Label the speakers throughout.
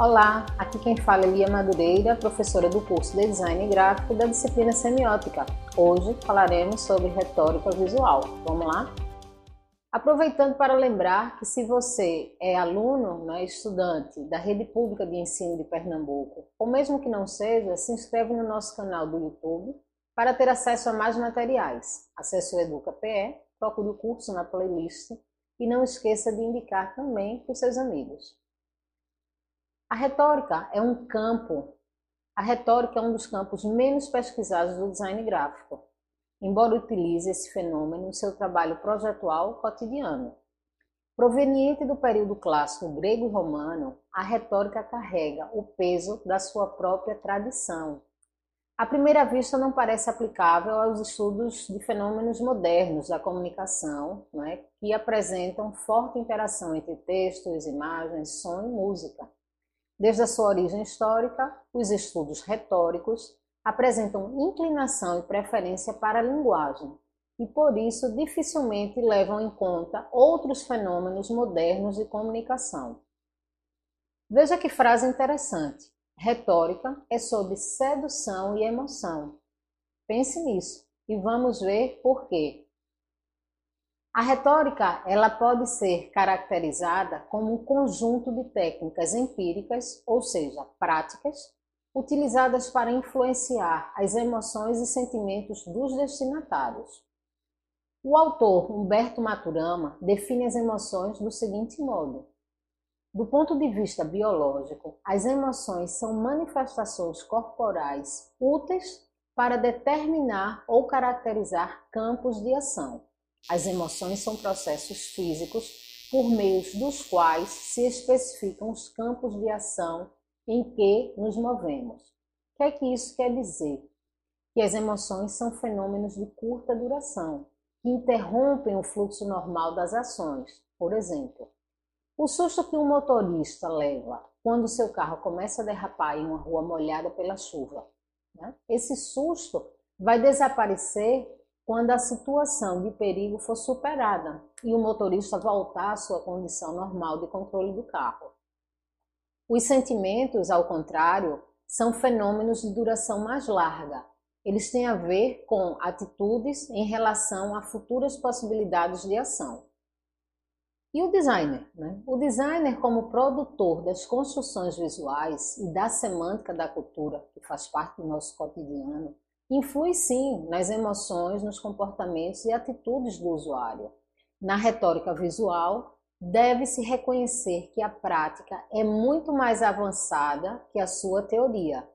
Speaker 1: Olá, aqui quem fala é Lia Madureira, professora do curso de Design Gráfico da disciplina Semiótica. Hoje falaremos sobre retórica visual. Vamos lá? Aproveitando para lembrar que se você é aluno, né, estudante da Rede Pública de Ensino de Pernambuco, ou mesmo que não seja, se inscreve no nosso canal do YouTube para ter acesso a mais materiais. Acesse o Educa PE, procure o curso na playlist e não esqueça de indicar também para os seus amigos. A retórica é um campo, a retórica é um dos campos menos pesquisados do design gráfico, embora utilize esse fenômeno no seu trabalho projetual cotidiano. Proveniente do período clássico grego e romano, a retórica carrega o peso da sua própria tradição. À primeira vista, não parece aplicável aos estudos de fenômenos modernos da comunicação, é, que apresentam forte interação entre textos, imagens, som e música. Desde a sua origem histórica, os estudos retóricos apresentam inclinação e preferência para a linguagem e, por isso, dificilmente levam em conta outros fenômenos modernos de comunicação. Veja que frase interessante. Retórica é sobre sedução e emoção. Pense nisso e vamos ver por quê. A retórica, ela pode ser caracterizada como um conjunto de técnicas empíricas, ou seja, práticas, utilizadas para influenciar as emoções e sentimentos dos destinatários. O autor Humberto Maturama define as emoções do seguinte modo: do ponto de vista biológico, as emoções são manifestações corporais úteis para determinar ou caracterizar campos de ação. As emoções são processos físicos por meio dos quais se especificam os campos de ação em que nos movemos. O que é que isso quer dizer? Que as emoções são fenômenos de curta duração, que interrompem o fluxo normal das ações. Por exemplo, o susto que um motorista leva quando seu carro começa a derrapar em uma rua molhada pela chuva. Né? Esse susto vai desaparecer quando a situação de perigo for superada e o motorista voltar à sua condição normal de controle do carro. Os sentimentos, ao contrário, são fenômenos de duração mais larga. Eles têm a ver com atitudes em relação a futuras possibilidades de ação. E o designer? Né? O designer, como produtor das construções visuais e da semântica da cultura, que faz parte do nosso cotidiano, influi sim nas emoções, nos comportamentos e atitudes do usuário. Na retórica visual, deve-se reconhecer que a prática é muito mais avançada que a sua teoria.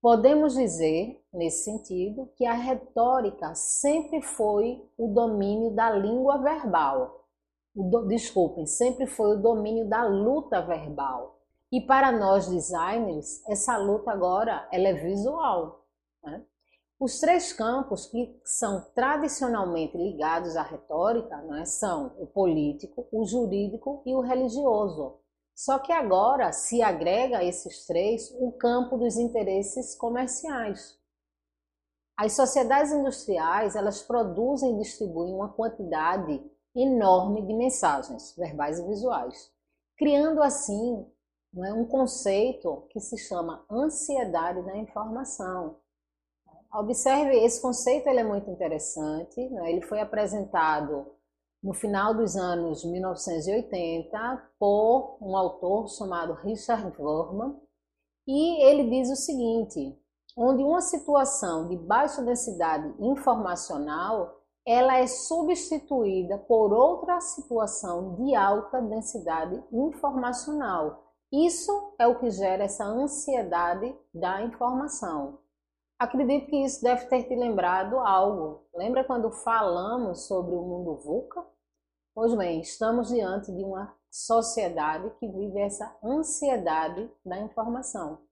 Speaker 1: Podemos dizer, nesse sentido, que a retórica sempre foi o domínio da língua verbal. Do, desculpem, sempre foi o domínio da luta verbal. E para nós designers, essa luta agora ela é visual. Né? Os três campos que são tradicionalmente ligados à retórica né, são o político, o jurídico e o religioso. Só que agora se agrega a esses três o campo dos interesses comerciais. As sociedades industriais elas produzem e distribuem uma quantidade enorme de mensagens verbais e visuais, criando assim né, um conceito que se chama ansiedade da informação Observe, esse conceito ele é muito interessante. Né? Ele foi apresentado no final dos anos 1980 por um autor chamado Richard Vorman. E ele diz o seguinte, onde uma situação de baixa densidade informacional ela é substituída por outra situação de alta densidade informacional. Isso é o que gera essa ansiedade da informação. Acredito que isso deve ter te lembrado algo. Lembra quando falamos sobre o mundo VUCA? Pois bem, estamos diante de uma sociedade que vive essa ansiedade da informação.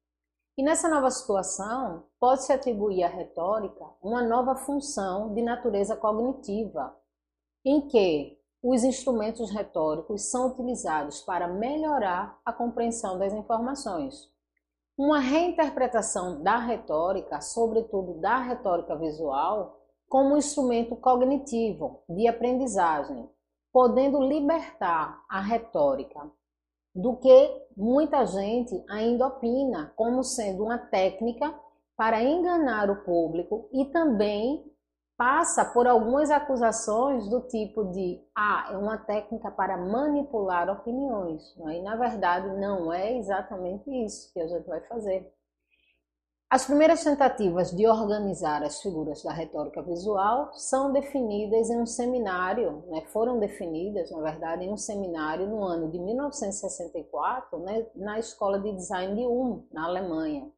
Speaker 1: E nessa nova situação, pode-se atribuir à retórica uma nova função de natureza cognitiva, em que os instrumentos retóricos são utilizados para melhorar a compreensão das informações uma reinterpretação da retórica, sobretudo da retórica visual, como um instrumento cognitivo de aprendizagem, podendo libertar a retórica do que muita gente ainda opina como sendo uma técnica para enganar o público e também passa por algumas acusações do tipo de ah, é uma técnica para manipular opiniões. Né? E na verdade não é exatamente isso que a gente vai fazer. As primeiras tentativas de organizar as figuras da retórica visual são definidas em um seminário, né, foram definidas, na verdade, em um seminário no ano de 1964, né, na Escola de Design de Ulm, na Alemanha,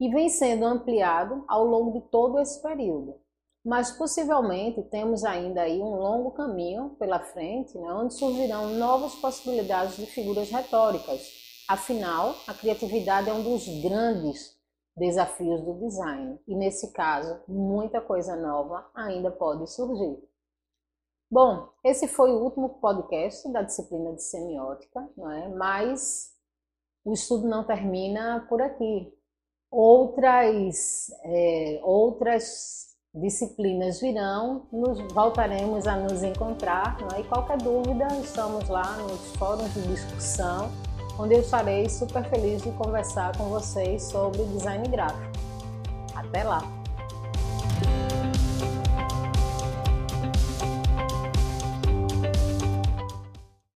Speaker 1: e vem sendo ampliado ao longo de todo esse período. Mas possivelmente temos ainda aí um longo caminho pela frente, né, onde surgirão novas possibilidades de figuras retóricas. Afinal, a criatividade é um dos grandes desafios do design. E nesse caso, muita coisa nova ainda pode surgir. Bom, esse foi o último podcast da disciplina de semiótica, não é? mas o estudo não termina por aqui. Outras, é, outras disciplinas virão, nos voltaremos a nos encontrar. É? E qualquer dúvida, estamos lá nos fóruns de discussão onde eu estarei super feliz de conversar com vocês sobre design gráfico. Até lá!